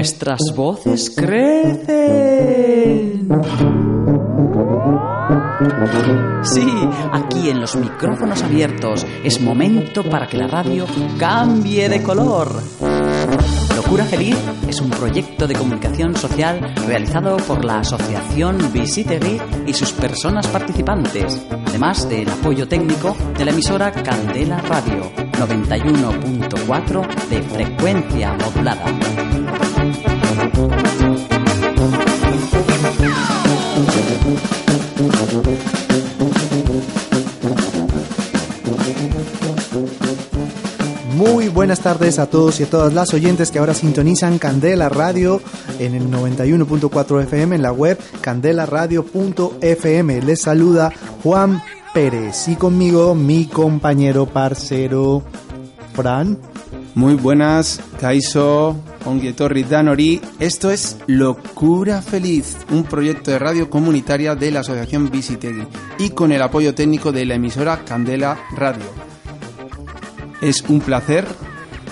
nuestras voces crecen. Sí, aquí en los micrófonos abiertos es momento para que la radio cambie de color. Locura Feliz es un proyecto de comunicación social realizado por la Asociación Visitegui y sus personas participantes, además del apoyo técnico de la emisora Candela Radio 91.4 de frecuencia modulada. Muy buenas tardes a todos y a todas las oyentes que ahora sintonizan Candela Radio en el 91.4 FM en la web candelaradio.fm. Les saluda Juan Pérez y conmigo mi compañero parcero Fran. Muy buenas, Kaiso, Onguietorri Danori. Esto es Locura Feliz, un proyecto de radio comunitaria de la Asociación Visitegui y con el apoyo técnico de la emisora Candela Radio. Es un placer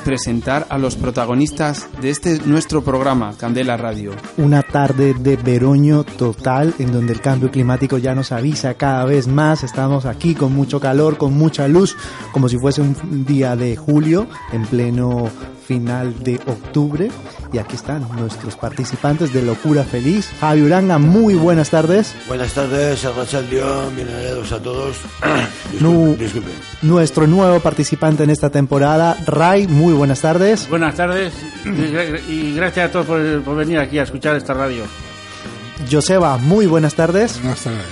presentar a los protagonistas de este nuestro programa, Candela Radio. Una tarde de veroño total en donde el cambio climático ya nos avisa cada vez más. Estamos aquí con mucho calor, con mucha luz, como si fuese un día de julio en pleno final de octubre. Y aquí están nuestros participantes de Locura Feliz. Javi Uranga, muy buenas tardes. Buenas tardes, Arrachal Dion, bienvenidos a todos. Disculpen. Nuestro nuevo participante en esta temporada, Ray, muy buenas tardes. Buenas tardes y gracias a todos por, por venir aquí a escuchar esta radio. Joseba, muy buenas tardes. Buenas tardes.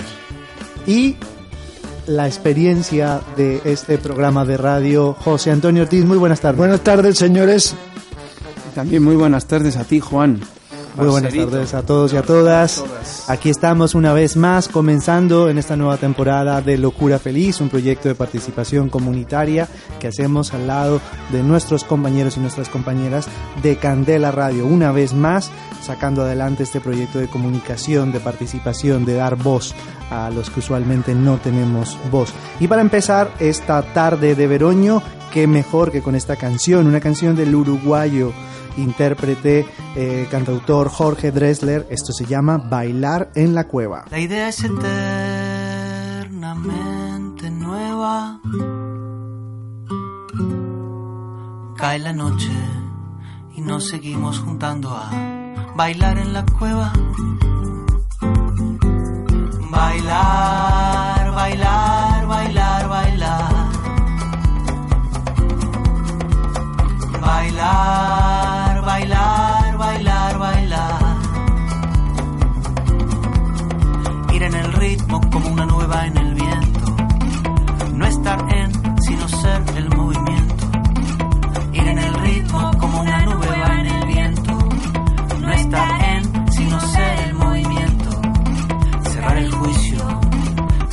Y la experiencia de este programa de radio, José Antonio Ortiz, muy buenas tardes. Buenas tardes, señores. También muy buenas tardes a ti, Juan. Muy buenas tardes a todos y a todas. Aquí estamos una vez más comenzando en esta nueva temporada de Locura Feliz, un proyecto de participación comunitaria que hacemos al lado de nuestros compañeros y nuestras compañeras de Candela Radio. Una vez más sacando adelante este proyecto de comunicación, de participación, de dar voz a los que usualmente no tenemos voz. Y para empezar esta tarde de veroño, qué mejor que con esta canción, una canción del uruguayo intérprete, eh, cantautor Jorge Dressler. Esto se llama Bailar en la Cueva. La idea es eternamente nueva. Cae la noche y nos seguimos juntando a bailar en la cueva. Bailar, bailar, bailar, bailar. Bailar,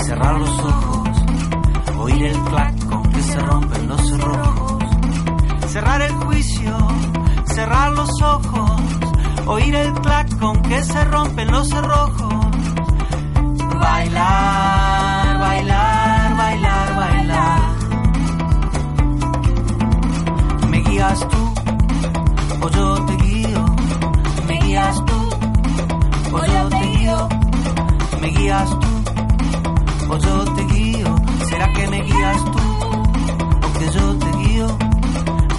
cerrar los ojos. Oír el clac con que se rompen los cerrojos. Cerrar el juicio, cerrar los ojos. Oír el clac con que se rompen los cerrojos. Bailar, bailar, bailar, bailar. Me guías tú, o yo te guío. Me guías tú, o yo te guío. Me guías tú, o yo te guío. ¿Será que me guías tú, o que yo te guío?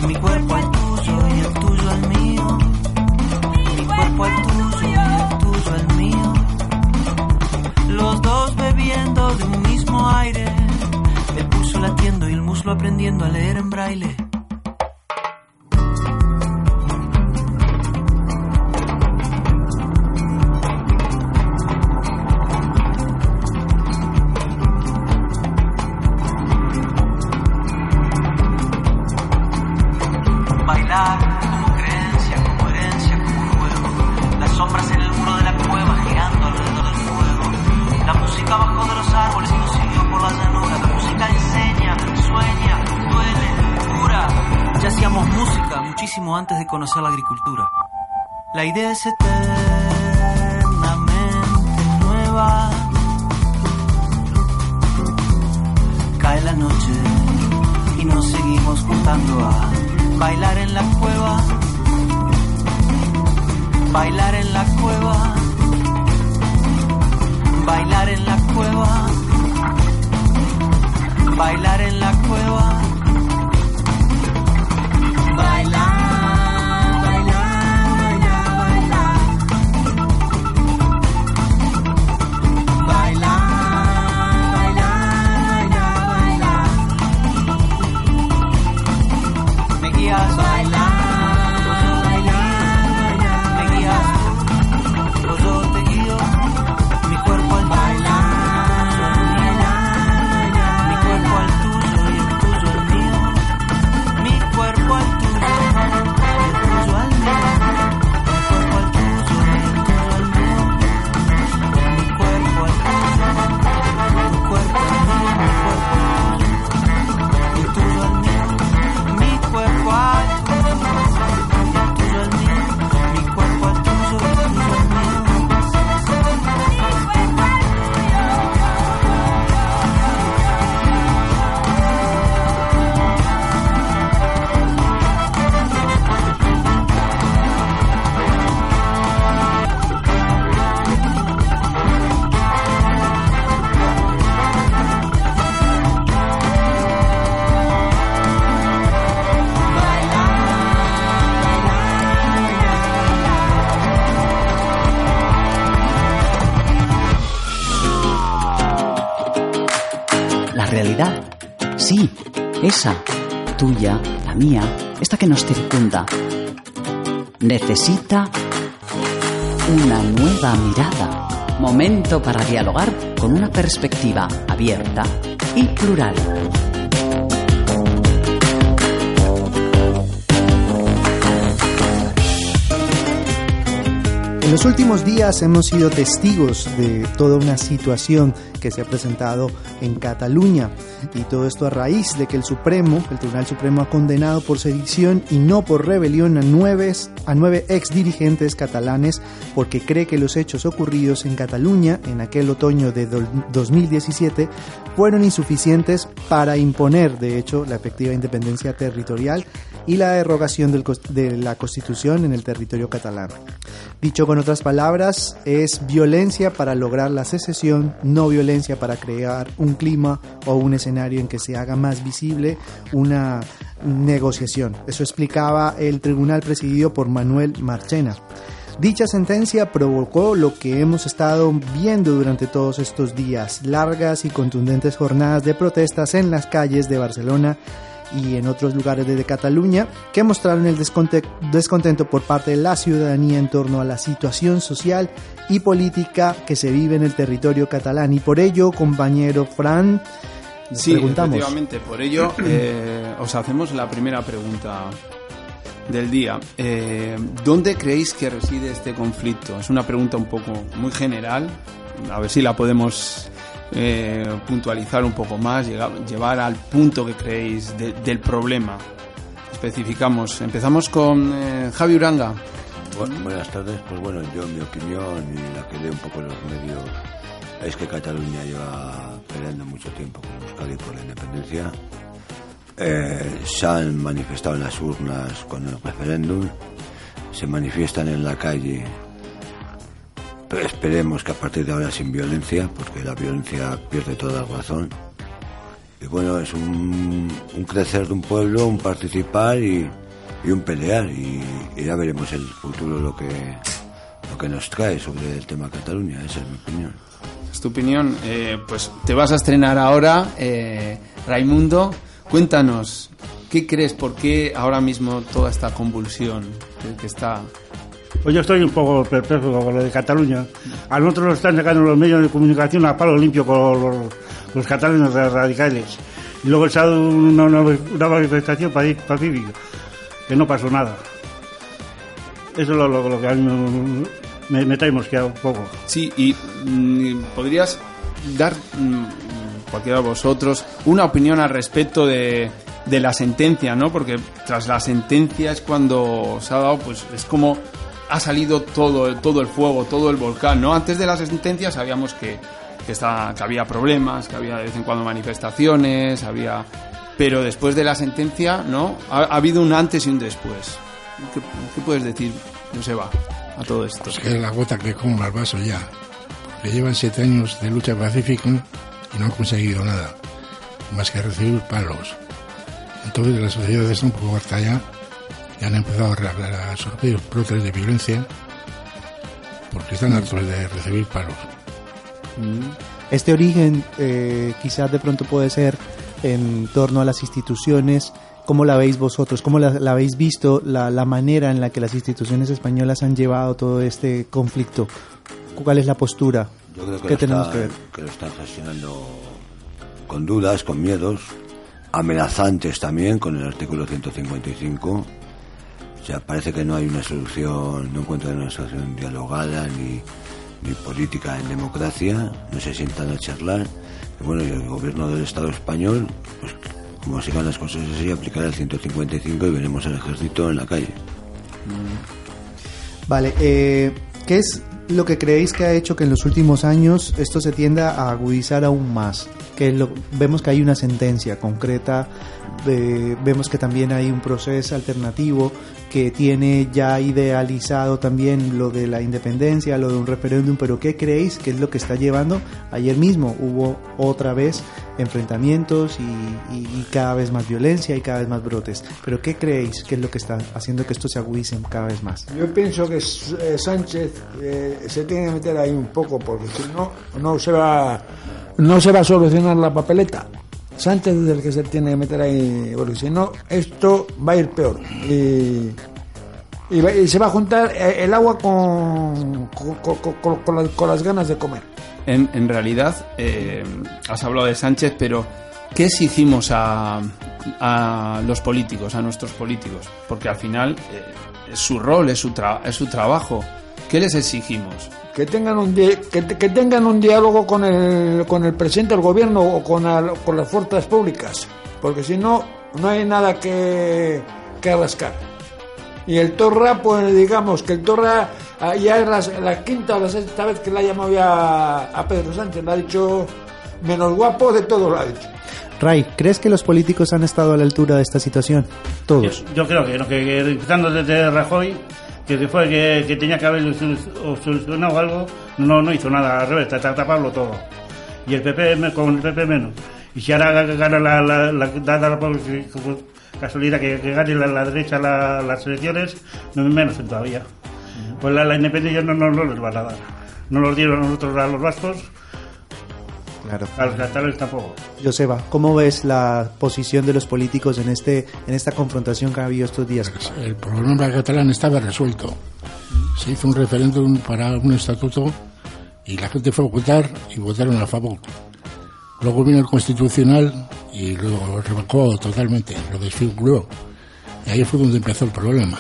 Mi cuerpo al tuyo y el tuyo al mío. Mi cuerpo al tuyo y el tuyo al mío los dos bebiendo de un mismo aire, el pulso latiendo y el muslo aprendiendo a leer en braille. Idea eternamente nueva. Cae la noche y nos seguimos juntando a bailar en la cueva. Bailar en la cueva, bailar en la cueva, bailar en mía, esta que nos circunda, necesita una nueva mirada. Momento para dialogar con una perspectiva abierta y plural. En los últimos días hemos sido testigos de toda una situación que se ha presentado en Cataluña y todo esto a raíz de que el Supremo, el Tribunal Supremo ha condenado por sedición y no por rebelión a nueve, a nueve ex dirigentes catalanes porque cree que los hechos ocurridos en Cataluña en aquel otoño de do- 2017 fueron insuficientes para imponer de hecho la efectiva independencia territorial y la derogación de la Constitución en el territorio catalán. Dicho con otras palabras, es violencia para lograr la secesión, no violencia para crear un clima o un escenario en que se haga más visible una negociación. Eso explicaba el tribunal presidido por Manuel Marchena. Dicha sentencia provocó lo que hemos estado viendo durante todos estos días, largas y contundentes jornadas de protestas en las calles de Barcelona y en otros lugares de Cataluña que mostraron el desconte- descontento por parte de la ciudadanía en torno a la situación social y política que se vive en el territorio catalán. Y por ello, compañero Fran, Sí, preguntamos. efectivamente. Por ello, eh, os hacemos la primera pregunta del día. Eh, ¿Dónde creéis que reside este conflicto? Es una pregunta un poco muy general. A ver si la podemos eh, puntualizar un poco más, llegar- llevar al punto que creéis de- del problema. Especificamos. Empezamos con eh, Javi Uranga. Bu- buenas tardes. Pues bueno, yo mi opinión y la que leo un poco en los medios es que Cataluña lleva peleando mucho tiempo con Euskadi por la independencia. Eh, se han manifestado en las urnas con el referéndum, se manifiestan en la calle. Esperemos que a partir de ahora sin violencia, porque la violencia pierde toda razón. Y bueno, es un, un crecer de un pueblo, un participar y, y un pelear. Y, y ya veremos el futuro lo que, lo que nos trae sobre el tema Cataluña. Esa es mi opinión. Es tu opinión. Eh, pues te vas a estrenar ahora, eh, Raimundo. Cuéntanos, ¿qué crees? ¿Por qué ahora mismo toda esta convulsión que, que está... Pues yo estoy un poco perplejo con lo de Cataluña. A nosotros nos están sacando los medios de comunicación a palo limpio con los, catalanes radicales. Y luego se ha dado una, una, manifestación pacífica, que no pasó nada. Eso es lo, que a mí me, me, trae mosqueado un poco. Sí, y mm, podrías dar, mm, cualquiera de vosotros, una opinión al respecto de la sentencia, ¿no? Porque tras la sentencia es cuando se ha dado, pues es como ha salido todo, todo el fuego, todo el volcán, ¿no? Antes de la sentencia sabíamos que, que, estaba- que había problemas, que había de vez en cuando manifestaciones, había... Pero después de la sentencia, ¿no? Ha, ha habido un antes y un después. ¿Qué, qué puedes decir, Joseba? a todo esto? Pues que es la gota que como al vaso ya. Porque llevan siete años de lucha pacífica y no han conseguido nada, más que recibir palos. Entonces la sociedad está un poco harta ya han empezado a, a sufrir brotes de violencia porque están hartos de recibir palos. Este origen eh, quizás de pronto puede ser en torno a las instituciones. ¿Cómo la veis vosotros? ¿Cómo la, la habéis visto la, la manera en la que las instituciones españolas han llevado todo este conflicto? ¿Cuál es la postura? Yo creo que, ¿Qué lo, tenemos están, que ver? que lo están gestionando con dudas, con miedos, amenazantes también con el artículo 155. O sea, parece que no hay una solución, no encuentran una solución dialogada ni, ni política en democracia, no se sientan a charlar. Y bueno, y el gobierno del Estado español, pues como sigan las cosas así, aplicará el 155 y veremos al ejército en la calle. Vale, eh, ¿qué es lo que creéis que ha hecho que en los últimos años esto se tienda a agudizar aún más? Que vemos que hay una sentencia concreta, eh, vemos que también hay un proceso alternativo que tiene ya idealizado también lo de la independencia, lo de un referéndum, pero ¿qué creéis que es lo que está llevando? Ayer mismo hubo otra vez enfrentamientos y, y- y cada vez más violencia y cada vez más brotes, pero ¿qué creéis que es lo que está haciendo que esto se agudice cada vez más? Yo pienso que eh, Sánchez eh, se tiene que meter ahí un poco porque si no no se va no se va a solucionar la papeleta. Sánchez es el que se tiene que meter ahí porque si no esto va a ir peor y, se va a juntar eh, el agua con con, las, ganas de comer. En, en realidad, eh, has hablado de Sánchez, pero ¿qué exigimos a, a los políticos, a nuestros políticos? Porque al final eh, es su rol, es su trabajo. ¿Qué les exigimos? Que tengan un di- que, que tengan un diálogo con el con el presidente del gobierno o con, al- con las fuerzas públicas porque si no no hay nada que, que rascar y el Torra pues digamos que el Torra ah, ya es la, la quinta o la sexta vez que le ha llamado ya a Pedro Sánchez le ha dicho menos guapo de todo lo ha dicho Ray, ¿crees que los políticos han estado a la altura de esta situación? Yo, Todos. yo creo que, no, que, que empezando desde Rajoy, que se fue que, que tenía que haber solu- solucionado algo, no, no hizo nada, al revés, ta- taparlo todo. Y el PP con el PP menos. Y si ahora gana la, la, la, la casualidad que, que gane la, derecha la- las elecciones, no menos todavía. Pues la, la independencia no, no, no les van a dar. No los dieron a nosotros a los vascos, Claro. a los catalanes tampoco. Joseba, ¿cómo ves la posición de los políticos en este en esta confrontación que ha habido estos días? El problema catalán estaba resuelto. Se hizo un referéndum para un estatuto y la gente fue a votar y votaron a favor. Luego vino el constitucional y lo revocó totalmente, lo desfiguró. Y ahí fue donde empezó el problema.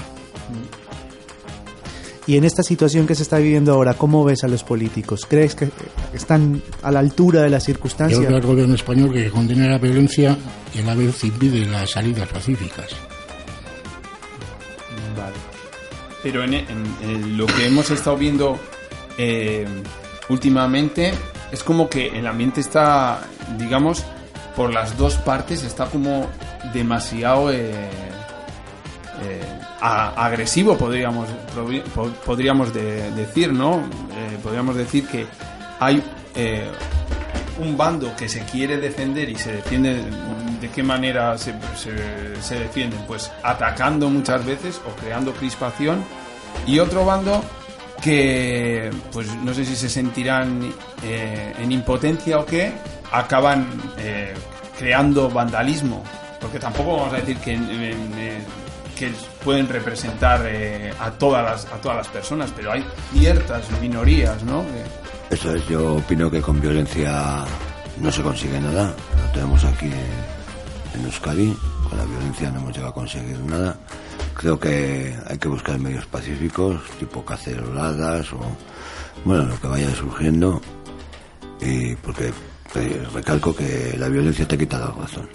Y en esta situación que se está viviendo ahora, ¿cómo ves a los políticos? ¿Crees que están a la altura de las Yo circunstancias? creo al gobierno español que condena la violencia y a la vez impide las salidas pacíficas. Pero en, en- en lo que hemos estado viendo eh, últimamente es como que el ambiente está, digamos, por las dos partes está como demasiado eh, eh, agresivo, podríamos podríamos de- decir, ¿no? Eh, podríamos decir que hay eh, un bando que se quiere defender y se defiende de qué manera se, se, defienden pues atacando muchas veces o creando crispación y otro bando que pues no sé si se sentirán eh, en impotencia o qué acaban creando vandalismo porque tampoco vamos a decir que, que pueden representar eh, a todas las a todas las personas pero hay ciertas minorías no Que- Eso es, yo opino que con violencia no se consigue nada. Lo tenemos aquí en Euskadi, con la violencia no hemos llegado a conseguir nada. Creo que hay que buscar medios pacíficos, tipo caceroladas o, bueno, lo que vaya surgiendo. Y porque eh, recalco que la violencia te quita la razón.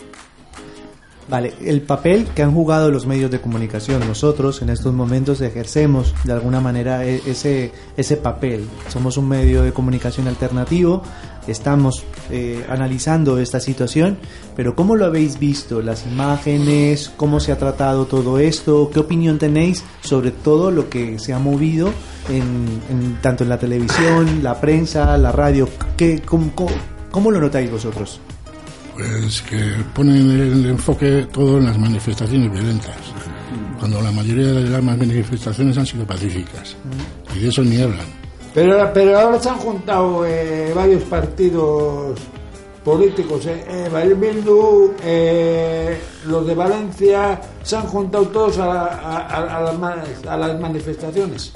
Vale, el papel que han jugado los medios de comunicación, nosotros en estos momentos ejercemos de alguna manera e- ese, ese papel. Somos un medio de comunicación alternativo, estamos eh, analizando esta situación, pero ¿cómo lo habéis visto? Las imágenes, cómo se ha tratado todo esto, ¿qué opinión tenéis sobre todo lo que se ha movido en, tanto en la televisión, la prensa, la radio? ¿Qué, cómo lo notáis vosotros? Pues que ponen el enfoque todo en las manifestaciones violentas, cuando la mayoría de las manifestaciones han sido pacíficas. Y de eso ni hablan. Pero, pero ahora se han juntado eh, varios partidos políticos, eh, eh, Bildu, eh, los de Valencia, se han juntado todos a, la- a- a- a las, a las manifestaciones.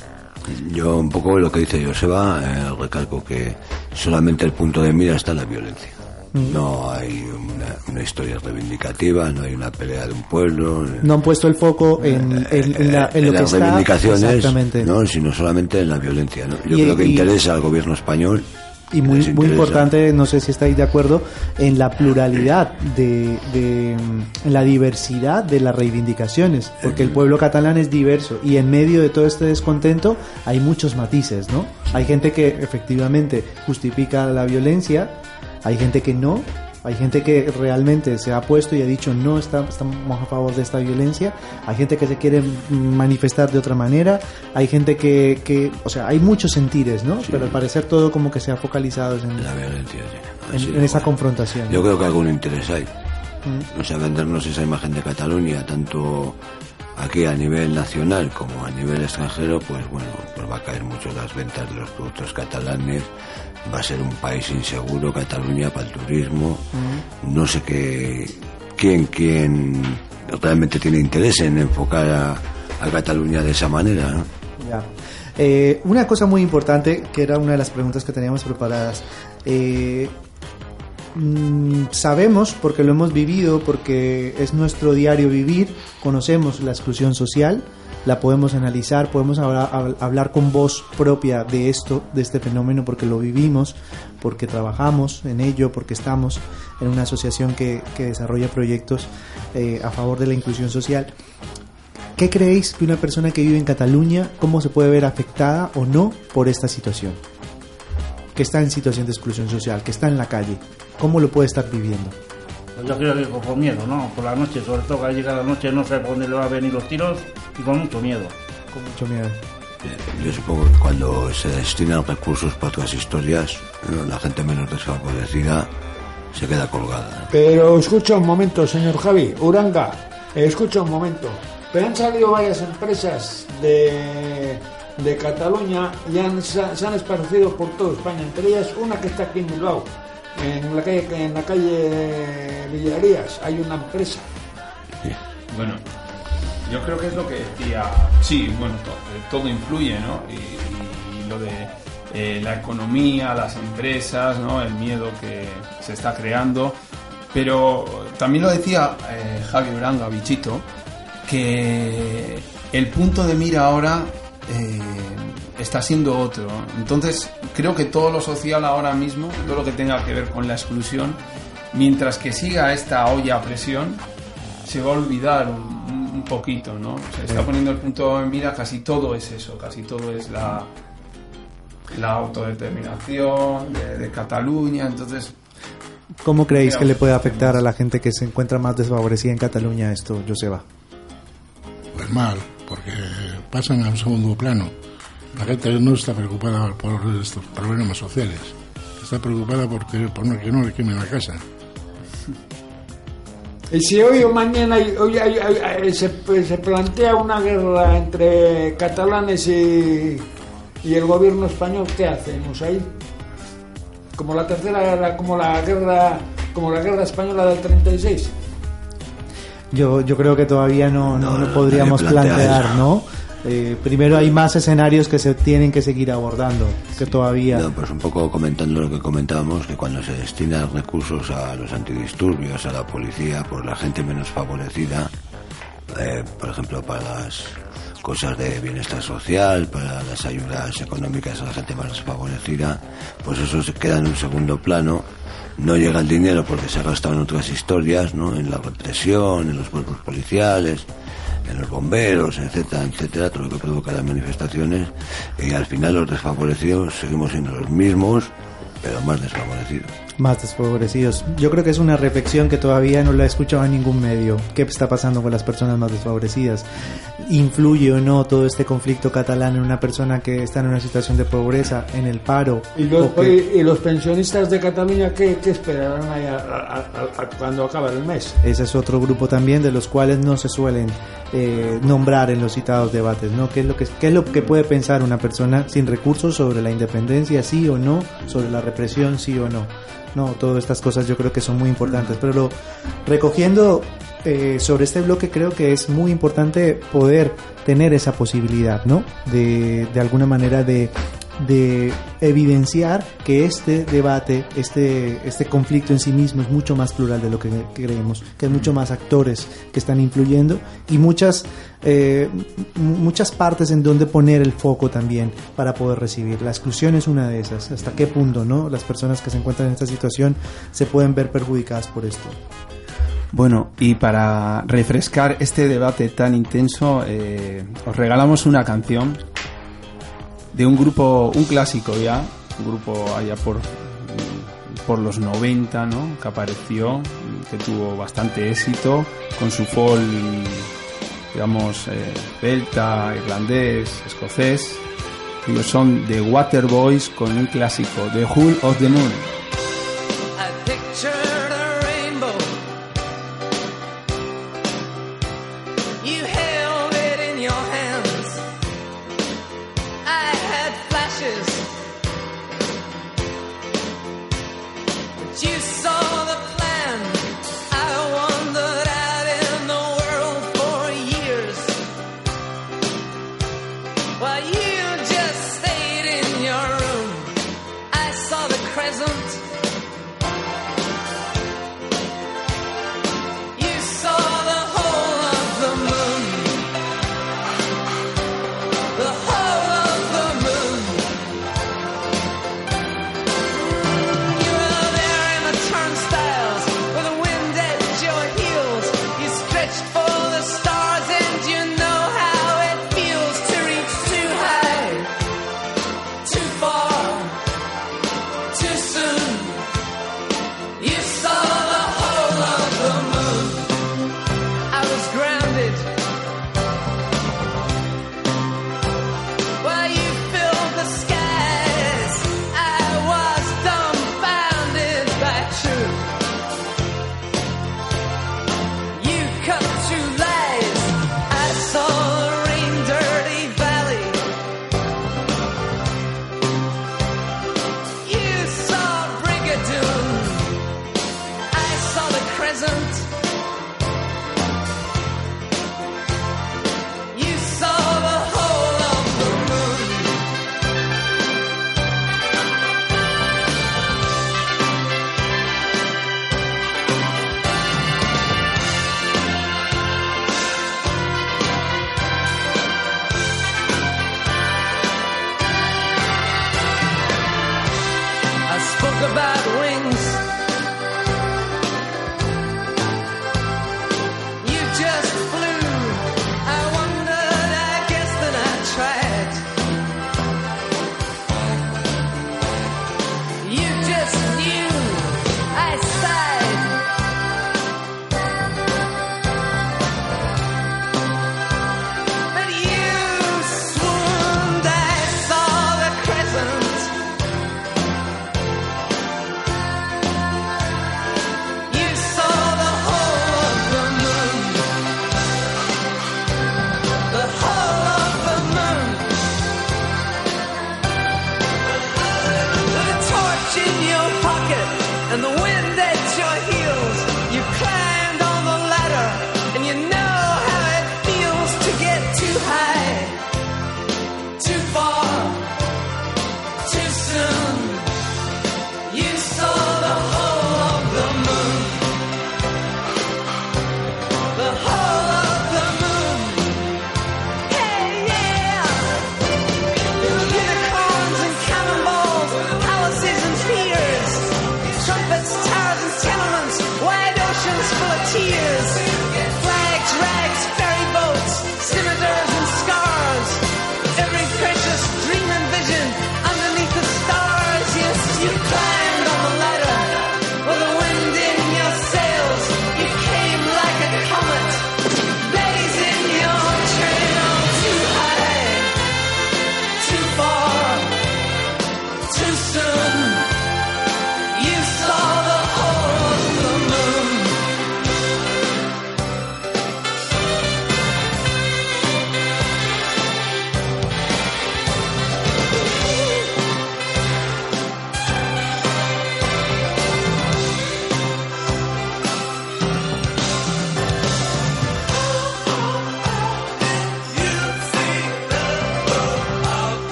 Yo un poco lo que dice Joseba, eh, recalco que solamente el punto de mira está en la violencia. No hay una, una historia reivindicativa, no hay una pelea de un pueblo. No han puesto el foco en, en- en la- en lo que las está reivindicaciones, no, sino solamente en la violencia. ¿no? Yo Y- creo que y- interesa al gobierno español. y muy, muy importante, no sé si estáis de acuerdo, en la pluralidad de, de- en la diversidad de las reivindicaciones, porque el pueblo catalán es diverso y en medio de todo este descontento hay muchos matices, ¿no? Hay gente que efectivamente justifica la violencia, hay gente que no, hay gente que realmente se ha puesto y ha dicho no está- estamos a favor de esta violencia, hay gente que se quiere manifestar de otra manera, hay gente que, que o sea, hay muchos sentires, ¿no? Pero al parecer todo como que se ha focalizado en, La violencia, sí. en- en esa confrontación. Yo creo que algún interés hay. Mm. O sea, vendernos esa imagen de Cataluña, tanto aquí a nivel nacional como a nivel extranjero, pues bueno, pues va a caer mucho las ventas de los productos catalanes. Va a ser un país inseguro, Cataluña, para el turismo. Mm. No sé qué, quién, quién realmente tiene interés en enfocar a, a Cataluña de esa manera, ¿no? Ya. Eh, una cosa muy importante, que era una de las preguntas que teníamos preparadas. Eh, mm, sabemos, porque lo hemos vivido, porque es nuestro diario vivir, conocemos la exclusión social, la podemos analizar, podemos hablar, hab- hablar con voz propia de esto, de este fenómeno, porque lo vivimos, porque trabajamos en ello, porque estamos en una asociación que, que desarrolla proyectos eh, a favor de la inclusión social. ¿Qué creéis que una persona que vive en Cataluña, cómo se puede ver afectada o no por esta situación? Que está en situación de exclusión social, que está en la calle, ¿cómo lo puede estar viviendo? Pues yo creo que con miedo, ¿no? Por la noche, sobre todo que al llegar la noche no sé por dónde le va a venir los tiros y con mucho miedo. Con mucho miedo. Eh, Yo supongo que cuando se destinan recursos para otras historias, ¿no? la gente menos desfavorecida se queda colgada. Pero escucha un momento, señor Javi, Uranga, eh, escucha un momento. Pero han salido varias empresas de, de Cataluña y han, se, se han esparcido por toda España, entre ellas una que está aquí en Bilbao, en la calle, en la calle Villarías, hay una empresa. Bueno, yo creo que es lo que decía. Sí, bueno, to- eh, todo, influye, ¿no? Y, y lo de eh, la economía, las empresas, ¿no? El miedo que se está creando. Pero también lo decía eh, Javi Uranga, bichito, que el punto de mira ahora eh, está siendo otro. Entonces, creo que todo lo social ahora mismo, todo lo que tenga que ver con la exclusión, mientras que siga esta olla a presión, se va a olvidar un, poquito, ¿no? Se está poniendo el punto de mira, casi todo es eso, casi todo es la, la autodeterminación de, de Cataluña, entonces ¿Cómo creéis Mira, que le puede afectar a la gente que se encuentra más desfavorecida en Cataluña esto, Joseba? Pues mal, porque pasan a un segundo plano. La gente no está preocupada por estos problemas sociales. Está preocupada porque, por no, que no le quemen la casa. Y si hoy o mañana hoy se, se plantea una guerra entre catalanes y, y el gobierno español, ¿qué hacemos ahí? Como la tercera guerra, como la guerra, como la guerra española del 36. Yo, yo creo que todavía no, no, No, lo no, podríamos plantear. ¿no? Eh, primero hay más escenarios que se tienen que seguir abordando, que todavía... No, pues un poco comentando lo que comentábamos, que cuando se destinan recursos a los antidisturbios, a la policía, por la gente menos favorecida, eh, por ejemplo, para las cosas de bienestar social, para las ayudas económicas a la gente más desfavorecida, pues eso se queda en un segundo plano no llega el dinero porque se ha gastado en otras historias, ¿no? En la represión, en los cuerpos policiales, en los bomberos, etcétera, etcétera, todo lo que provoca las manifestaciones. Y al final los desfavorecidos seguimos siendo los mismos, pero más desfavorecidos más desfavorecidos. Yo creo que es una reflexión que todavía no la he escuchado en ningún medio. ¿Qué está pasando con las personas más desfavorecidas? ¿Influye o no todo este conflicto catalán en una persona que está en una situación de pobreza, en el paro? ¿Y los, y los pensionistas de Cataluña qué, qué esperarán ahí cuando acabe el mes? Ese es otro grupo también de los cuales no se suelen eh, nombrar en los citados debates, ¿no? ¿Qué es, lo que, ¿Qué es lo que puede pensar una persona sin recursos sobre la independencia, sí o no? ¿Sobre la represión, sí o no? No, todas estas cosas yo creo que son muy importantes. Pero recogiendo eh, sobre este bloque creo que es muy importante poder tener esa posibilidad, ¿no? De, de alguna manera de de evidenciar que este debate, este, este conflicto en sí mismo es mucho más plural de lo que creemos, que hay muchos más actores que están influyendo y muchas, eh, muchas partes en donde poner el foco también para poder recibir. La exclusión es una de esas. ¿Hasta qué punto no las personas que se encuentran en esta situación se pueden ver perjudicadas por esto? Bueno, y para refrescar este debate tan intenso, eh, os regalamos una canción de un grupo, un clásico ya, un grupo allá por, por los 90, ¿no? Que apareció, que tuvo bastante éxito con su folk, digamos, eh, celta, irlandés, escocés. Ellos son The Waterboys con un clásico, The Hull of the Moon.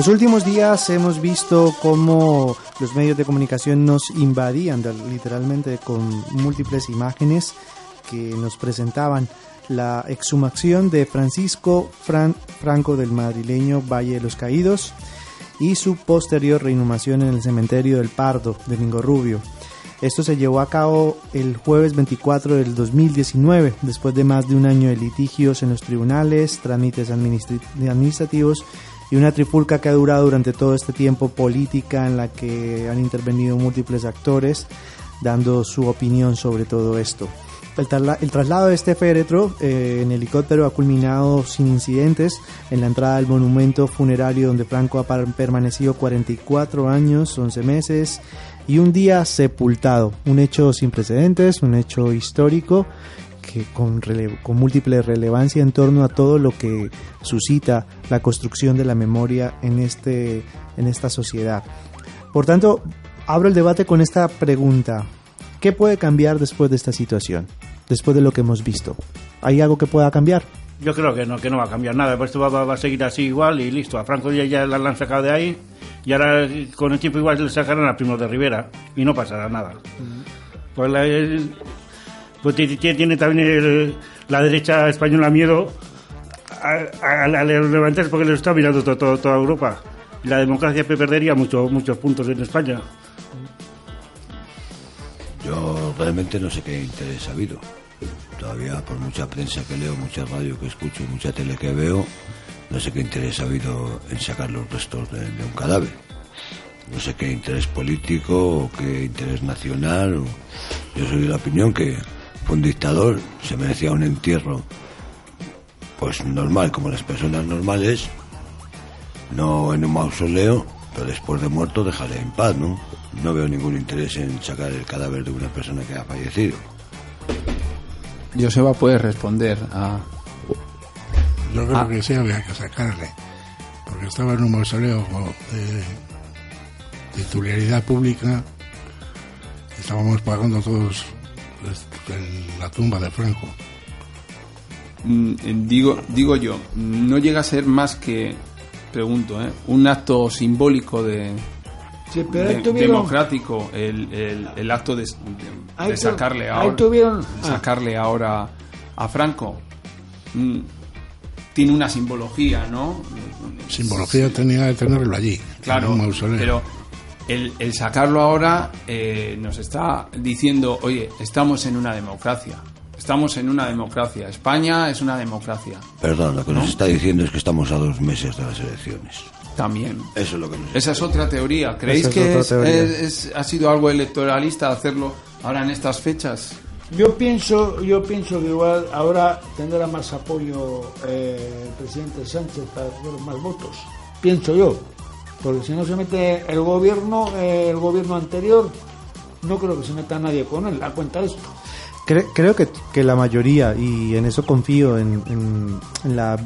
Los últimos días hemos visto cómo los medios de comunicación nos invadían literalmente con múltiples imágenes que nos presentaban la exhumación de Francisco Fran- Franco del madrileño Valle de los Caídos y su posterior reinhumación en el cementerio del Pardo de Mingo Rubio. Esto se llevó a cabo el jueves 24 del 2019, después de más de un año de litigios en los tribunales, trámites administrativos y una trifulca que ha durado durante todo este tiempo política en la que han intervenido múltiples actores dando su opinión sobre todo esto. El, trasla- el traslado de este féretro eh, en helicóptero ha culminado sin incidentes en la entrada del monumento funerario donde Franco ha permanecido 44 años, 11 meses y un día sepultado. Un hecho sin precedentes, un hecho histórico que con, con múltiple relevancia en torno a todo lo que suscita la construcción de la memoria en, este, en esta sociedad. Por tanto, abro el debate con esta pregunta. ¿Qué puede cambiar después de esta situación? Después de lo que hemos visto. ¿Hay algo que pueda cambiar? Yo creo que no, que no va a cambiar nada, pues esto va, va- va a seguir así igual y listo. A Franco ya, ya la han sacado de ahí y ahora con el tiempo igual le sacarán a Primo de Rivera y no pasará nada. Pues, la- pues ti- ti- tiene también la derecha española miedo a, levantarse porque lo está mirando to- to- toda Europa. Y la democracia perdería mucho- muchos puntos en España. Yo realmente no sé qué interés ha habido. Todavía por mucha prensa que leo, mucha radio que escucho mucha tele que veo, no sé qué interés ha habido en sacar los restos de, un cadáver. No sé qué interés político o qué interés nacional. Yo soy de la opinión que un dictador, se merecía un entierro pues normal, como las personas normales, no en un mausoleo, pero después de muerto dejaré en paz, ¿no? No veo ningún interés en sacar el cadáver de una persona que ha fallecido. Joseba puede responder a... Yo creo Ah. que sí había que sacarle, porque estaba en un mausoleo de titularidad pública, estábamos pagando todos la tumba de Franco. Mm, digo, digo yo, no llega a ser más que, pregunto, ¿eh? un acto simbólico de, Sí, pero de- ahí tuvieron- democrático el, el- el acto de, de- Ahí de tu- sacarle ahora tuvieron- ah. sacarle ahora a Franco Mm, tiene una simbología no Simbología tenía de tenerlo allí, claro en un mausoleo. pero el, el sacarlo ahora eh, nos está diciendo oye estamos en una democracia estamos en una democracia España es una democracia Perdón, lo que nos está diciendo es que estamos a dos meses de las elecciones. también Eso es lo que nos Esa es otra teoría. ¿Creéis es que teoría. es- ha sido algo electoralista hacerlo ahora en estas fechas? Yo pienso, yo pienso que igual ahora tendrá más apoyo eh, el presidente Sánchez para tener más votos. Pienso yo, porque si no se mete el gobierno, eh, el gobierno anterior, no creo que se meta nadie con él. A cuenta de esto. Cre- creo que, que la mayoría, y en eso confío, en, la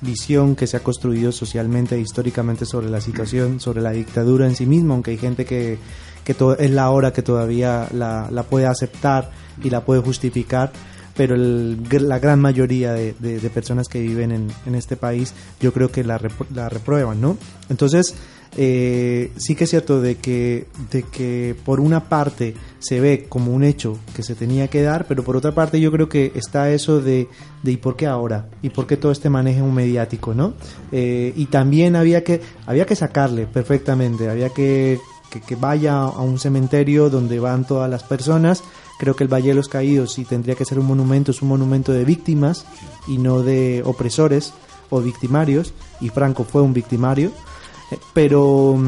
visión que se ha construido socialmente e históricamente sobre la situación, sobre la dictadura en sí misma, aunque hay gente que, que es la hora que todavía la, la puede aceptar y la puede justificar, pero el la gran mayoría de, de- personas que viven en, en este país yo creo que la, la reprueban, ¿no? Entonces, eh, sí que es cierto de que, de que por una parte se ve como un hecho que se tenía que dar, pero por otra parte yo creo que está eso de, de ¿y por qué ahora? ¿Y por qué todo este manejo mediático? ¿no? Eh, y también había que, había que sacarle perfectamente, había que, que, que vaya a un cementerio donde van todas las personas. Creo que el Valle de los Caídos, si tendría que ser un monumento, es un monumento de víctimas y no de opresores o victimarios, y Franco fue un victimario pero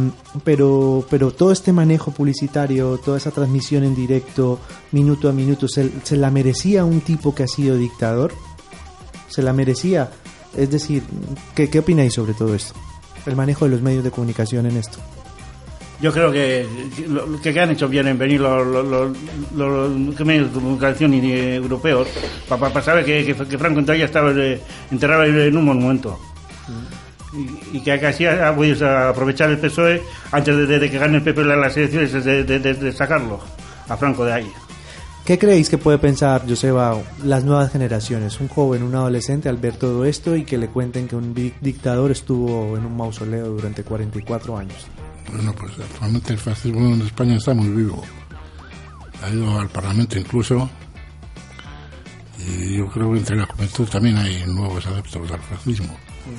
pero pero todo este manejo publicitario toda esa transmisión en directo minuto a minuto se, se la merecía un tipo que ha sido dictador se la merecía es decir ¿qué, qué opináis sobre todo esto el manejo de los medios de comunicación en esto. Yo creo que lo que, han hecho bien en venir los, los, los, los medios de comunicación y- europeos para, saber que, que, que Franco todavía estaba eh, enterrado en un monumento. Y, y que casi ha podido aprovechar el PSOE antes de, de- de que gane el PP la- las elecciones, de, de- de- de sacarlo a Franco de ahí. ¿Qué creéis que puede pensar, Joseba, las nuevas generaciones? Un joven, un adolescente al ver todo esto y que le cuenten que un di- dictador estuvo en un mausoleo durante 44 años. Bueno, pues actualmente el fascismo en España está muy vivo. Ha ido al Parlamento incluso. Y yo creo que entre la juventud también hay nuevos adeptos al fascismo. Sí,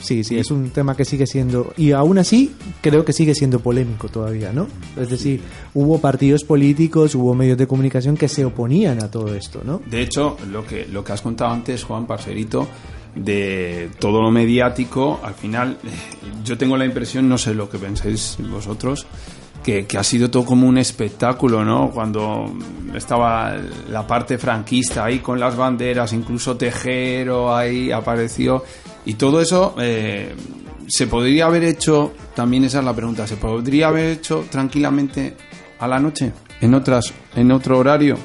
sí, es un tema que sigue siendo, y aún así creo que sigue siendo polémico todavía, ¿no? Es decir, hubo partidos políticos, hubo medios de comunicación que se oponían a todo esto, ¿no? De hecho, lo que, lo que has contado antes, Juan Parcerito, de todo lo mediático, al final, yo tengo la impresión, no sé lo que pensáis vosotros, que, que ha sido todo como un espectáculo, ¿no? Cuando estaba la parte franquista ahí con las banderas, incluso Tejero ahí apareció, y todo eso eh, se podría haber hecho, también esa es la pregunta, ¿se podría haber hecho tranquilamente a la noche, en otras, en otro horario?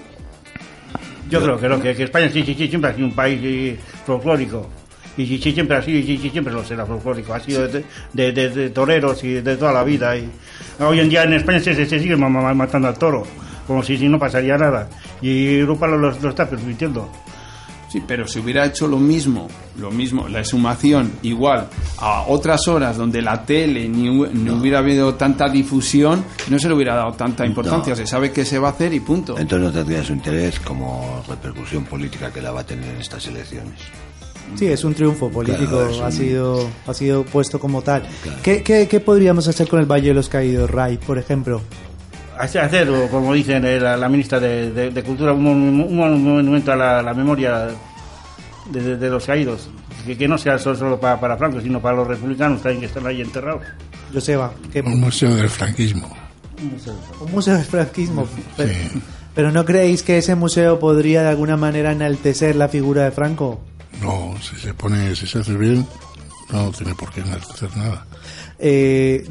Yo creo que, no, que, que España sí, sí, sí, siempre ha sido un país eh, folclórico. Y sí, sí, siempre ha sido, y siempre lo será folclórico. Ha sido de, toreros y de toda la vida. Y hoy en día en España se, sigue ma- ma- matando al toro, como si, no pasaría nada. Y Europa lo, lo- lo está permitiendo. Sí, pero si hubiera hecho lo mismo, lo mismo, la exhumación igual a otras horas donde la tele ni, hu- ni hubiera habido tanta difusión, no se le hubiera dado tanta importancia. No. Se sabe que se va a hacer y punto. Entonces no tendría su interés como repercusión política que la va a tener en estas elecciones. Sí, es un triunfo político, Claro, es un- ha sido ha sido puesto como tal. ¿Qué, qué, qué podríamos hacer con el Valle de los Caídos, Ray, por ejemplo? Hacer, o como dice eh, la, la ministra de, de- de Cultura, un, mon- un monumento a la, la memoria de, de- de los caídos. Que, que no sea solo, solo para, para Franco, sino para los republicanos también que están ahí enterrados. Joseba, ¿qué, Un museo del franquismo. un museo del franquismo. Pero, pero ¿no creéis que ese museo podría de alguna manera enaltecer la figura de Franco? No, si se pone, si se hace bien, no tiene por qué enaltecer nada. eh,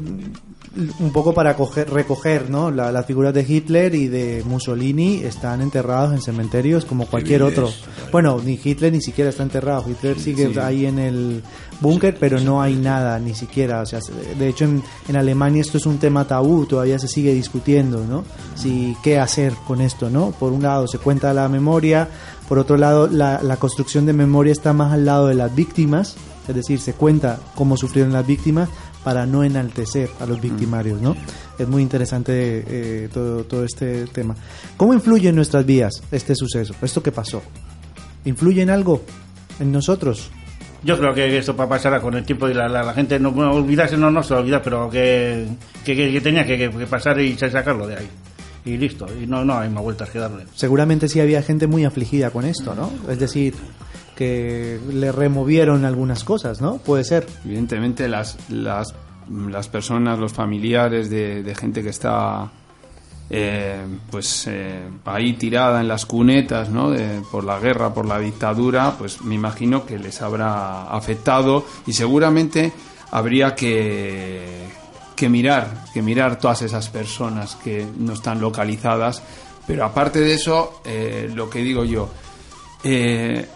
un poco para coger- recoger ¿no? La- las figuras de Hitler y de Mussolini están enterrados en cementerios como cualquier Civiles, otro. Bueno, ni Hitler ni siquiera está enterrado. Hitler sigue ahí en el búnker, pero no hay nada, ni siquiera. O sea, se- de hecho, en, en Alemania esto es un tema tabú, todavía se sigue discutiendo, ¿no? Si qué hacer con esto, ¿no? Por un lado se cuenta la memoria, por otro lado la, la construcción de memoria está más al lado de las víctimas, es decir, se cuenta cómo sufrieron las víctimas para no enaltecer a los victimarios, ¿no? Es muy interesante eh, todo, todo este tema. ¿Cómo influye en nuestras vidas este suceso? ¿Esto que pasó? ¿Influye en algo? ¿En nosotros? Yo creo que esto pa- pasará con el tiempo y la, la, la gente no bueno, olvidarse, no, no se olvida, pero que, que, que- que tenía que- que pasar y sacarlo de ahí. Y listo, y no, no hay más vueltas que darle. Seguramente sí había gente muy afligida con esto, ¿no? Es decir, que le removieron algunas cosas, ¿no? Puede ser. Evidentemente las, las, las personas, los familiares de, gente que está eh, pues eh, ahí tirada en las cunetas ¿no? de- por la guerra, por la dictadura, pues me imagino que les habrá afectado y seguramente habría que, que mirar, que mirar todas esas personas que no están localizadas. Pero aparte de eso, eh, lo que digo yo, eh,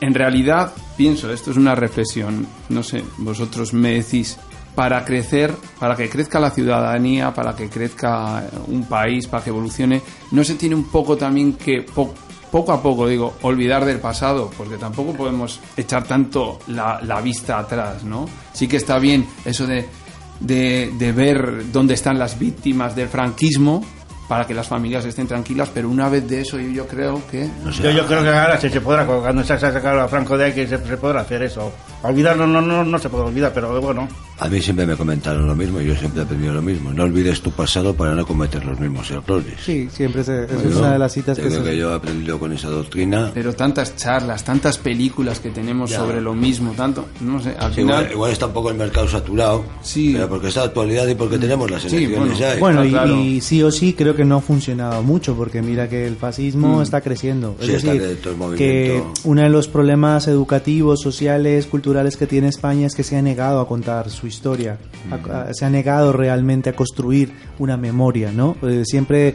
en realidad, pienso, esto es una reflexión, no sé, vosotros me decís, para crecer, para que crezca la ciudadanía, para que crezca un país, para que evolucione, no se tiene un poco también que, po- poco a poco, digo, olvidar del pasado, porque tampoco podemos echar tanto la, vista atrás, ¿no? Sí que está bien eso de, de, de ver dónde están las víctimas del franquismo, para que las familias estén tranquilas, pero una vez de eso yo, yo creo que... Yo, yo creo que ahora se, se podrá, cuando se ha sacado a Franco de ahí, que se, se podrá hacer eso. Olvidarlo no, no, no se puede olvidar, pero bueno. A mí siempre me comentaron lo mismo y yo siempre he aprendido lo mismo. No olvides tu pasado para no cometer los mismos errores. Sí, siempre se, es Bueno, una de las citas que que yo he aprendido con esa doctrina. Pero tantas charlas, tantas películas que tenemos Ya. sobre lo mismo, tanto, no sé, al Sí, final... igual, igual está un poco el mercado saturado, Sí. pero porque está de actualidad y porque tenemos las Sí, elecciones bueno. ya. Bueno, y, Está claro. y sí o sí creo que no ha funcionado mucho, porque mira que el fascismo Mm. está creciendo. Es Sí, está decir, que todo el que movimiento- uno de los problemas educativos, sociales, culturales culturales que tiene España es que se ha negado a contar su historia, a- a- se ha negado realmente a construir una memoria, ¿no? Eh, siempre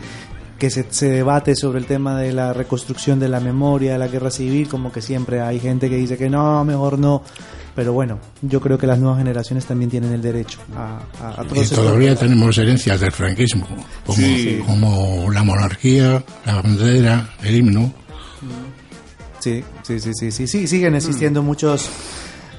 que se, se debate sobre el tema de la reconstrucción de la memoria de la guerra civil, como que siempre hay gente que dice que no, mejor no. Pero bueno, yo creo que las nuevas generaciones también tienen el derecho a, a, a Y todavía tenemos herencias del franquismo, como, Sí. como la monarquía, la bandera, el himno. Sí, sí, sí, sí, sí, sí, siguen existiendo muchos,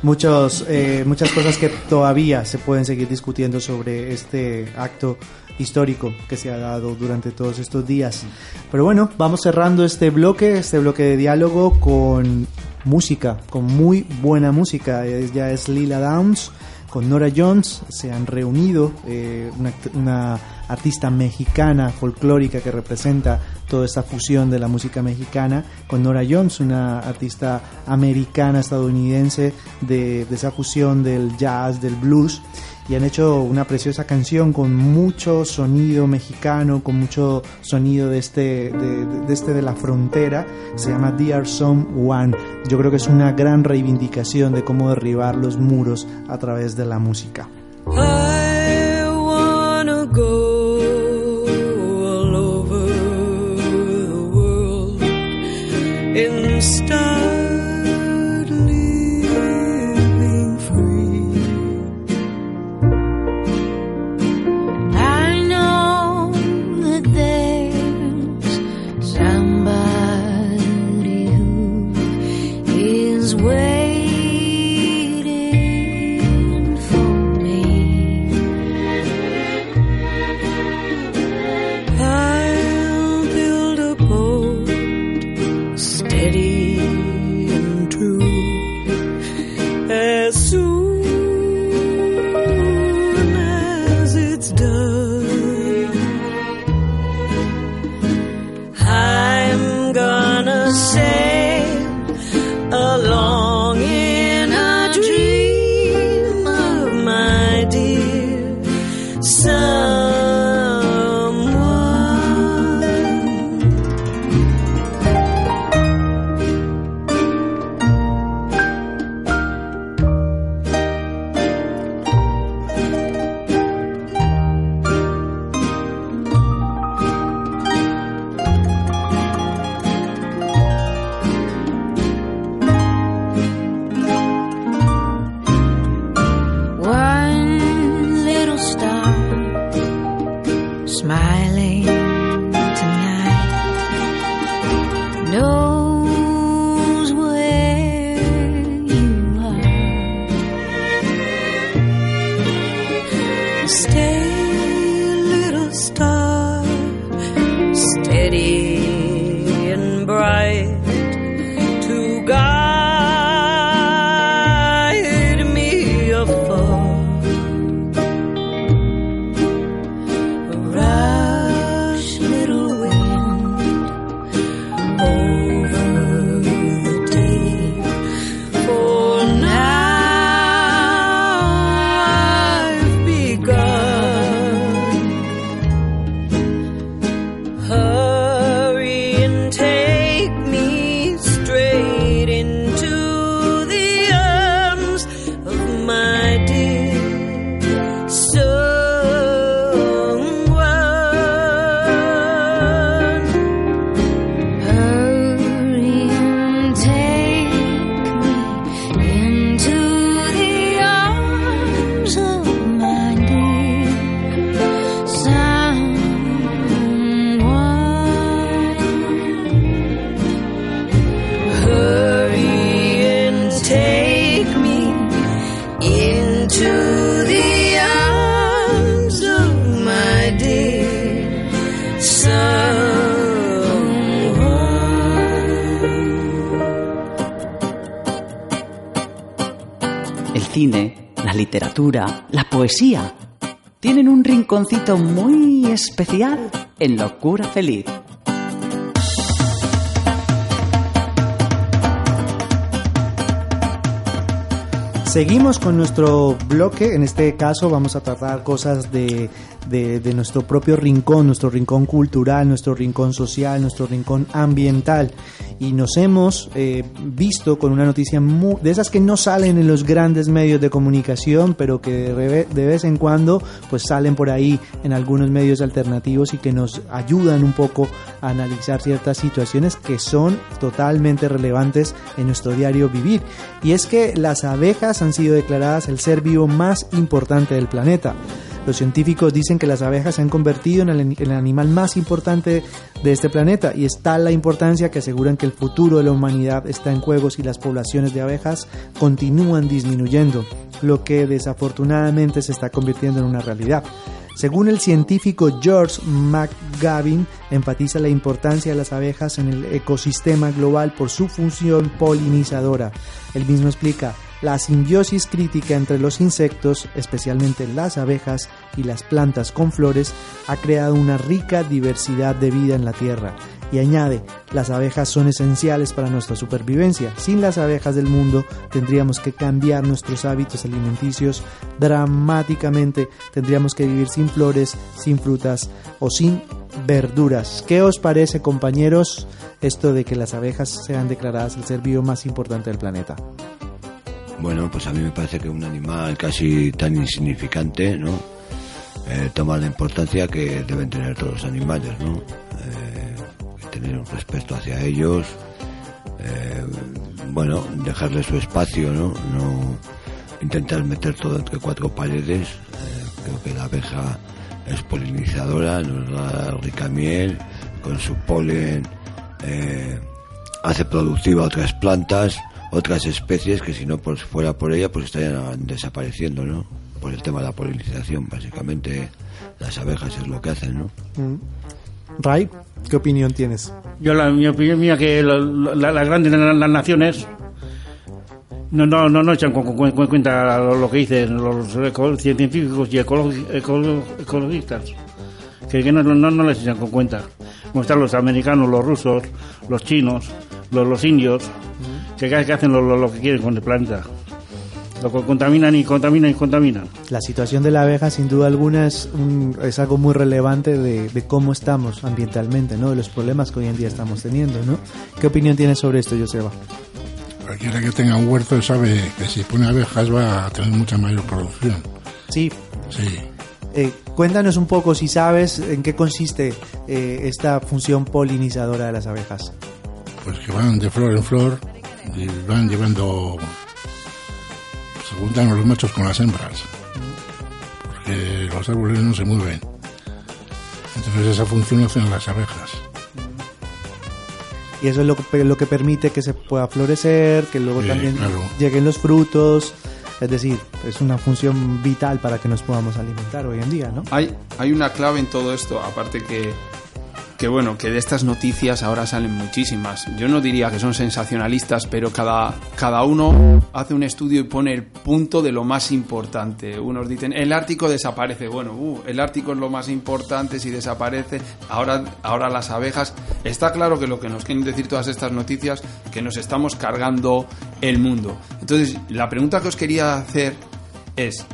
muchos, eh, muchas cosas que todavía se pueden seguir discutiendo sobre este acto histórico que se ha dado durante todos estos días. Pero bueno, vamos cerrando este bloque, este bloque de diálogo con música, con muy buena música. Ella es Lila Downs con Nora Jones se han reunido, eh, una, una artista mexicana folclórica que representa toda esta fusión de la música mexicana, con Nora Jones, una artista americana estadounidense de, de esa fusión del jazz, del blues, y han hecho una preciosa canción con mucho sonido mexicano, con mucho sonido de este de, este de la frontera, se llama Dear Someone. Yo creo que es una gran reivindicación de cómo derribar los muros a través de la música. La poesía tienen un rinconcito muy especial en Locura Feliz. Seguimos con nuestro bloque, en este caso vamos a tratar cosas de- de nuestro propio rincón, nuestro rincón cultural, nuestro rincón social, nuestro rincón ambiental. Y nos hemos eh, visto con una noticia mu- de esas que no salen en los grandes medios de comunicación, pero que de vez en cuando pues salen por ahí en algunos medios alternativos y que nos ayudan un poco a analizar ciertas situaciones que son totalmente relevantes en nuestro diario vivir. Y es que las abejas han sido declaradas el ser vivo más importante del planeta. Los científicos dicen que las abejas se han convertido en el, en el animal más importante de este planeta y es tal la importancia que aseguran que el futuro de la humanidad está en juego si las poblaciones de abejas continúan disminuyendo, lo que desafortunadamente se está convirtiendo en una realidad. Según el científico George McGavin, enfatiza la importancia de las abejas en el ecosistema global por su función polinizadora. Él mismo explica, la simbiosis crítica entre los insectos, especialmente las abejas y las plantas con flores, ha creado una rica diversidad de vida en la Tierra. Y añade, las abejas son esenciales para nuestra supervivencia. Sin las abejas del mundo tendríamos que cambiar nuestros hábitos alimenticios dramáticamente. Tendríamos que vivir sin flores, sin frutas o sin verduras. ¿Qué os parece, compañeros, esto de que las abejas sean declaradas el ser vivo más importante del planeta? Bueno, pues a mí me parece que un animal casi tan insignificante, ¿no? Eh, toma la importancia que deben tener todos los animales, ¿no? Eh, tener un respeto hacia ellos, eh, bueno, dejarle su espacio, ¿no? No intentar meter todo entre cuatro paredes. Eh, creo que la abeja es polinizadora, nos da rica miel, con su polen eh, hace productiva otras plantas, otras especies que si no por, fuera por ella pues estarían desapareciendo, ¿no? Por el tema de la polinización, básicamente las abejas es lo que hacen, ¿no? Mm. Ray, ¿qué opinión tienes? Yo, la, mi opinión mía que la- la- las grandes las naciones no, no, no, no echan con, con- con cuenta lo, lo que dicen los científicos y ecologi- ecolo- ecologistas. Que, que no, no, no les echan con cuenta. Como están los americanos, los rusos, los chinos, los, los indios, que, que hacen lo, lo- lo que quieren con el planeta. Lo co- contaminan y contaminan y contaminan. La situación de la abeja, sin duda alguna, es, un- es algo muy relevante de, de cómo estamos ambientalmente, ¿no? De los problemas que hoy en día estamos teniendo, ¿no? ¿Qué opinión tienes sobre esto, Joseba? Cualquiera que tenga un huerto sabe que si pone abejas va a tener mucha mayor producción. Sí. Sí. Eh, cuéntanos un poco, si sabes, en qué consiste eh, esta función polinizadora de las abejas. Pues que van de flor en flor y van llevando. Se juntan los machos con las hembras. Porque los árboles no se mueven. Entonces esa función la hacen las abejas. Y eso es lo que, lo que permite que se pueda florecer, que luego Sí, también claro. lleguen los frutos. Es decir, es una función vital para que nos podamos alimentar hoy en día, ¿no? Hay, hay una clave en todo esto, aparte que, que bueno, que de estas noticias ahora salen muchísimas. Yo no diría que son sensacionalistas, pero cada, cada uno hace un estudio y pone el punto de lo más importante. Unos dicen, el Ártico desaparece. Bueno, uh, el Ártico es lo más importante, si desaparece, ahora, ahora las abejas. Está claro que lo que nos quieren decir todas estas noticias, que nos estamos cargando el mundo. Entonces, la pregunta que os quería hacer es,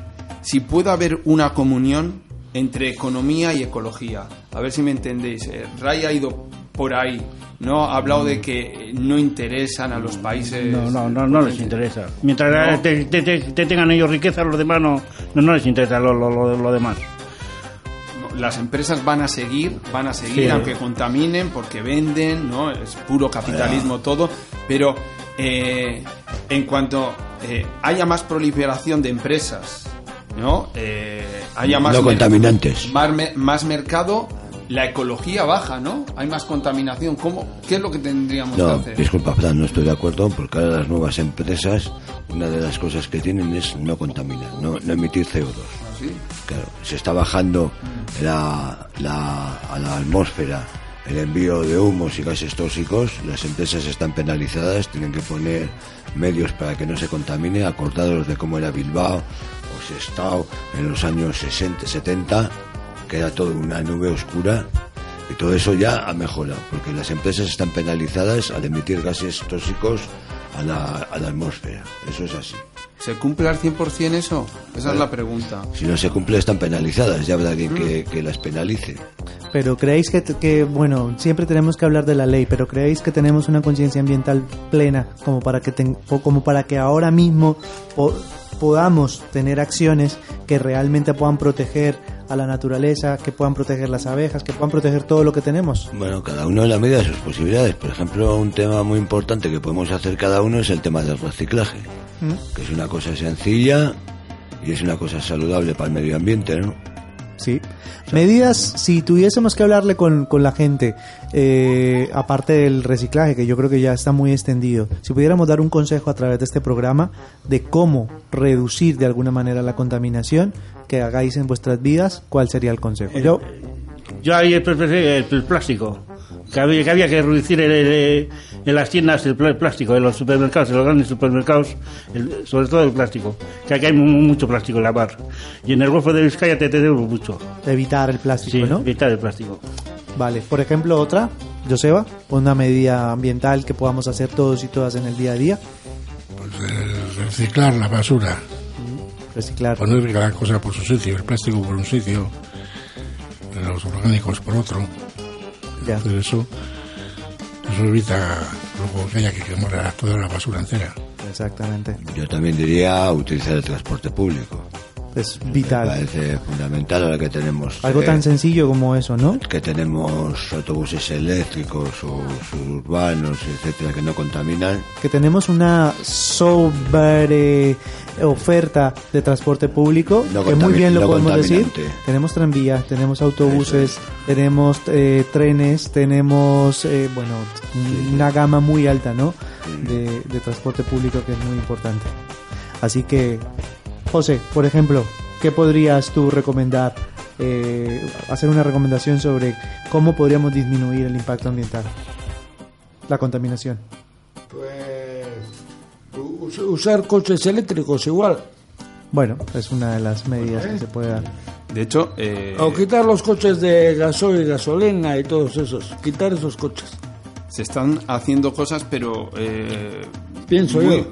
si puede haber una comunión entre economía y ecología. A ver si me entendéis. Eh, Ray ha ido por ahí, ¿no? Ha hablado de que no interesan a los países. No, no, no, no les interesa. Mientras No. te, te- te- te tengan ellos riqueza, los demás no, no, no les interesa lo, lo, lo, lo demás. Las empresas van a seguir, van a seguir, Sí. aunque contaminen, porque venden, ¿no? Es puro capitalismo todo. Pero eh, en cuanto eh, haya más proliferación de empresas, ¿no? Eh, haya más No contaminantes. Más, más mercado, la ecología baja, ¿no? Hay más contaminación. ¿Cómo? ¿Qué es lo que tendríamos No, que hacer? disculpa, Fran, no estoy de acuerdo porque ahora las nuevas empresas, una de las cosas que tienen es no contaminar, no, no emitir CO2. ¿Sí? Claro, se está bajando la, la- a la atmósfera el envío de humos y gases tóxicos, las empresas están penalizadas, tienen que poner medios para que no se contamine, acordados de cómo era Bilbao o Sestao en los años 60, 70, que era todo una nube oscura. Y todo eso ya ha mejorado, porque las empresas están penalizadas al emitir gases tóxicos a la, a la atmósfera. Eso es así. ¿Se cumple al 100% eso? Esa es la pregunta. Si no se cumple, están penalizadas. Ya habrá alguien que, que las penalice. Pero creéis que, que, bueno, siempre tenemos que hablar de la ley, pero creéis que tenemos una conciencia ambiental plena como para que ten- o como para que ahora mismo podamos tener acciones que realmente puedan proteger a la naturaleza, que puedan proteger las abejas, que puedan proteger todo lo que tenemos. Bueno, cada uno en la medida de sus posibilidades. Por ejemplo, un tema muy importante que podemos hacer cada uno es el tema del reciclaje, ¿Mm? que es una cosa sencilla y es una cosa saludable para el medio ambiente, ¿no? Sí. Medidas, si tuviésemos que hablarle con, con la gente, eh, aparte del reciclaje, que yo creo que ya está muy extendido, si pudiéramos dar un consejo a través de este programa de cómo reducir de alguna manera la contaminación que hagáis en vuestras vidas, ¿cuál sería el consejo? Yo, Yo ahí el, el- el- el plástico. Que había, que había que reducir el- en las tiendas el pl- plástico, en los supermercados, en los grandes supermercados, el- sobre todo el plástico. Que aquí hay mu- mucho plástico en la mar. Y en el Golfo de Vizcaya te tenemos mucho. evitar el plástico, Sí, ¿no? evitar el plástico. Vale. Por ejemplo, otra, Joseba, una medida ambiental que podamos hacer todos y todas en el día a día. Pues, eh, reciclar la basura, Reciclar. poner cada cosa por su sitio, el plástico por un sitio, los orgánicos por otro. Ya. Hacer eso, eso evita luego que haya que quemar toda la basura entera. Exactamente. Yo también diría utilizar el transporte público. Es Me vital. parece fundamental ahora que tenemos Algo eh, tan sencillo como eso, ¿no? que tenemos autobuses eléctricos o suburbanos, etcétera, que no contaminan. que tenemos una sobre oferta de transporte público No que muy bien lo no podemos decir. tenemos tranvías tenemos autobuses tenemos eh, trenes tenemos eh, bueno una gama muy alta no de, de transporte público que es muy importante. Así que José por ejemplo qué podrías tú recomendar eh, hacer una recomendación sobre cómo podríamos disminuir el impacto ambiental la contaminación Pues us- usar coches eléctricos igual. Bueno, es una de las medidas que se puede dar. De hecho, eh, O quitar los coches de gasoil, gasolina y todos esos. Quitar esos coches. se están haciendo cosas, pero... eh, Pienso yo.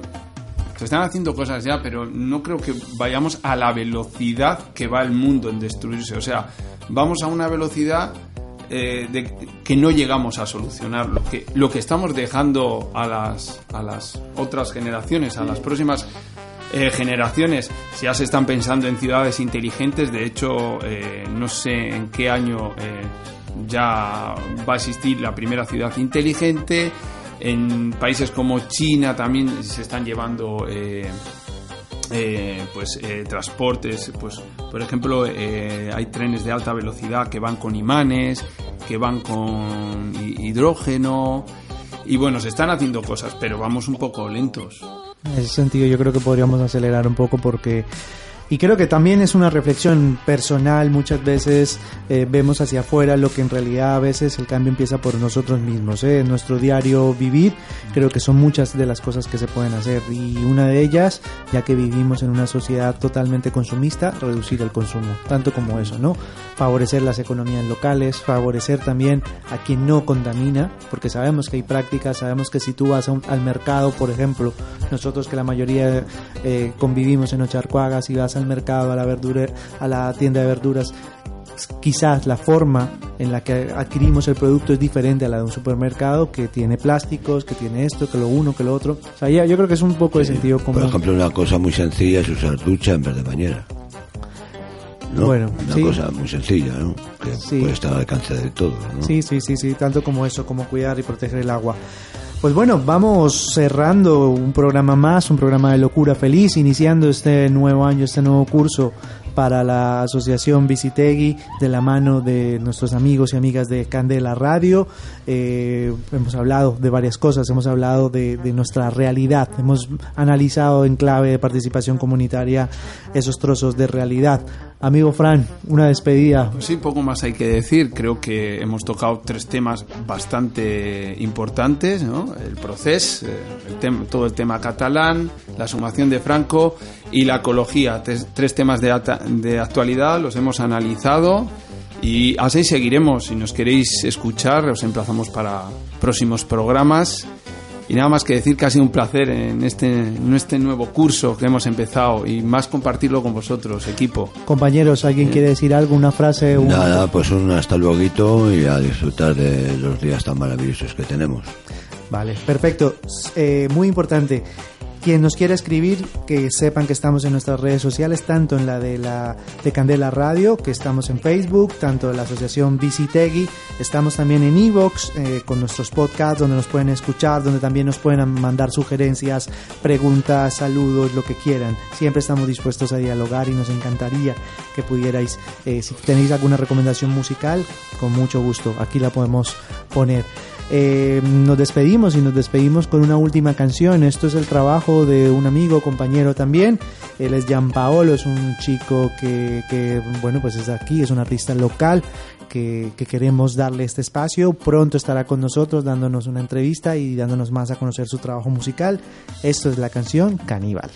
Se están haciendo cosas ya, pero no creo que vayamos a la velocidad que va el mundo en destruirse. O sea, vamos a una velocidad eh, de que no llegamos a solucionar. Lo que, lo que estamos dejando a las, a las otras generaciones, a las próximas eh, generaciones, ya se están pensando en ciudades inteligentes. De hecho, eh, no sé en qué año eh, ya va a existir la primera ciudad inteligente. En países como China también se están llevando eh, eh, pues eh, transportes, pues por ejemplo eh, hay trenes de alta velocidad que van con imanes, que van con hi- hidrógeno y bueno se están haciendo cosas, pero vamos un poco lentos. En ese sentido yo creo que podríamos acelerar un poco porque... Y creo que también es una reflexión personal, muchas veces eh, vemos hacia afuera lo que en realidad a veces el cambio empieza por nosotros mismos, ¿eh? en nuestro diario vivir, creo que son muchas de las cosas que se pueden hacer y una de ellas, ya que vivimos en una sociedad totalmente consumista, reducir el consumo, tanto como eso, ¿no? Favorecer las economías locales, favorecer también a quien no contamina, porque sabemos que hay prácticas, sabemos que si tú vas a al mercado, por ejemplo, nosotros que la mayoría eh, convivimos en Ocharcoaga, si vas al mercado, a la verdura, a la tienda de verduras, quizás la forma en la que adquirimos el producto es diferente a la de un supermercado que tiene plásticos, que tiene esto, que lo uno, que lo otro. O sea, ya- yo creo que es un poco de sentido Por común. ejemplo, una cosa muy sencilla es usar ducha en vez de bañera. ¿no? Bueno, una sí. cosa muy sencilla, ¿no? Que Sí. puede estar al alcance de todo, ¿no? Sí, sí, sí, sí, tanto como eso, como cuidar y proteger el agua. Pues bueno, vamos cerrando un programa más, un programa de locura feliz, iniciando este nuevo año, este nuevo curso para la Asociación Visitegui de la mano de nuestros amigos y amigas de Candela Radio. Eh, hemos hablado de varias cosas, hemos hablado de, de nuestra realidad, hemos analizado en clave de participación comunitaria esos trozos de realidad. Amigo Fran, una despedida. Sí, poco más hay que decir. Creo que hemos tocado tres temas bastante importantes, ¿no? El proceso, eh, el todo el tema catalán, la sumación de Franco y la ecología. Tres, tres temas de, de actualidad, los hemos analizado y así seguiremos. Si nos queréis escuchar, os emplazamos para próximos programas. Y nada más que decir que ha sido un placer en este, en este nuevo curso que hemos empezado y más compartirlo con vosotros, equipo. Compañeros, ¿alguien quiere decir algo? Una frase, un- Nada, pues un hasta luego y a disfrutar de los días tan maravillosos que tenemos. Vale, perfecto. Eh, muy importante. Quien nos quiera escribir, que sepan que estamos en nuestras redes sociales, tanto en la de la de Candela Radio, que estamos en Facebook, tanto la asociación Visitegui, estamos también en Evox eh, con nuestros podcasts donde nos pueden escuchar, donde también nos pueden mandar sugerencias, preguntas, saludos, lo que quieran. Siempre estamos dispuestos a dialogar y nos encantaría que pudierais, eh, si tenéis alguna recomendación musical, con mucho gusto, aquí la podemos poner. Eh, nos despedimos y nos despedimos con una última canción. Esto es el trabajo de un amigo, compañero también. Él es Gian Paolo, es un chico que, que, bueno, pues es aquí, es un artista local que, que queremos darle este espacio. Pronto estará con nosotros dándonos una entrevista y dándonos más a conocer su trabajo musical. Esto es la canción Caníbal.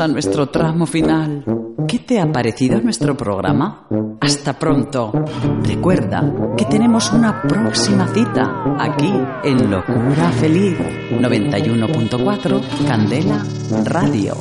A nuestro tramo final. ¿Qué te ha parecido nuestro programa? Hasta pronto. Recuerda que tenemos una próxima cita aquí en Locura Feliz 91.4 Candela Radio.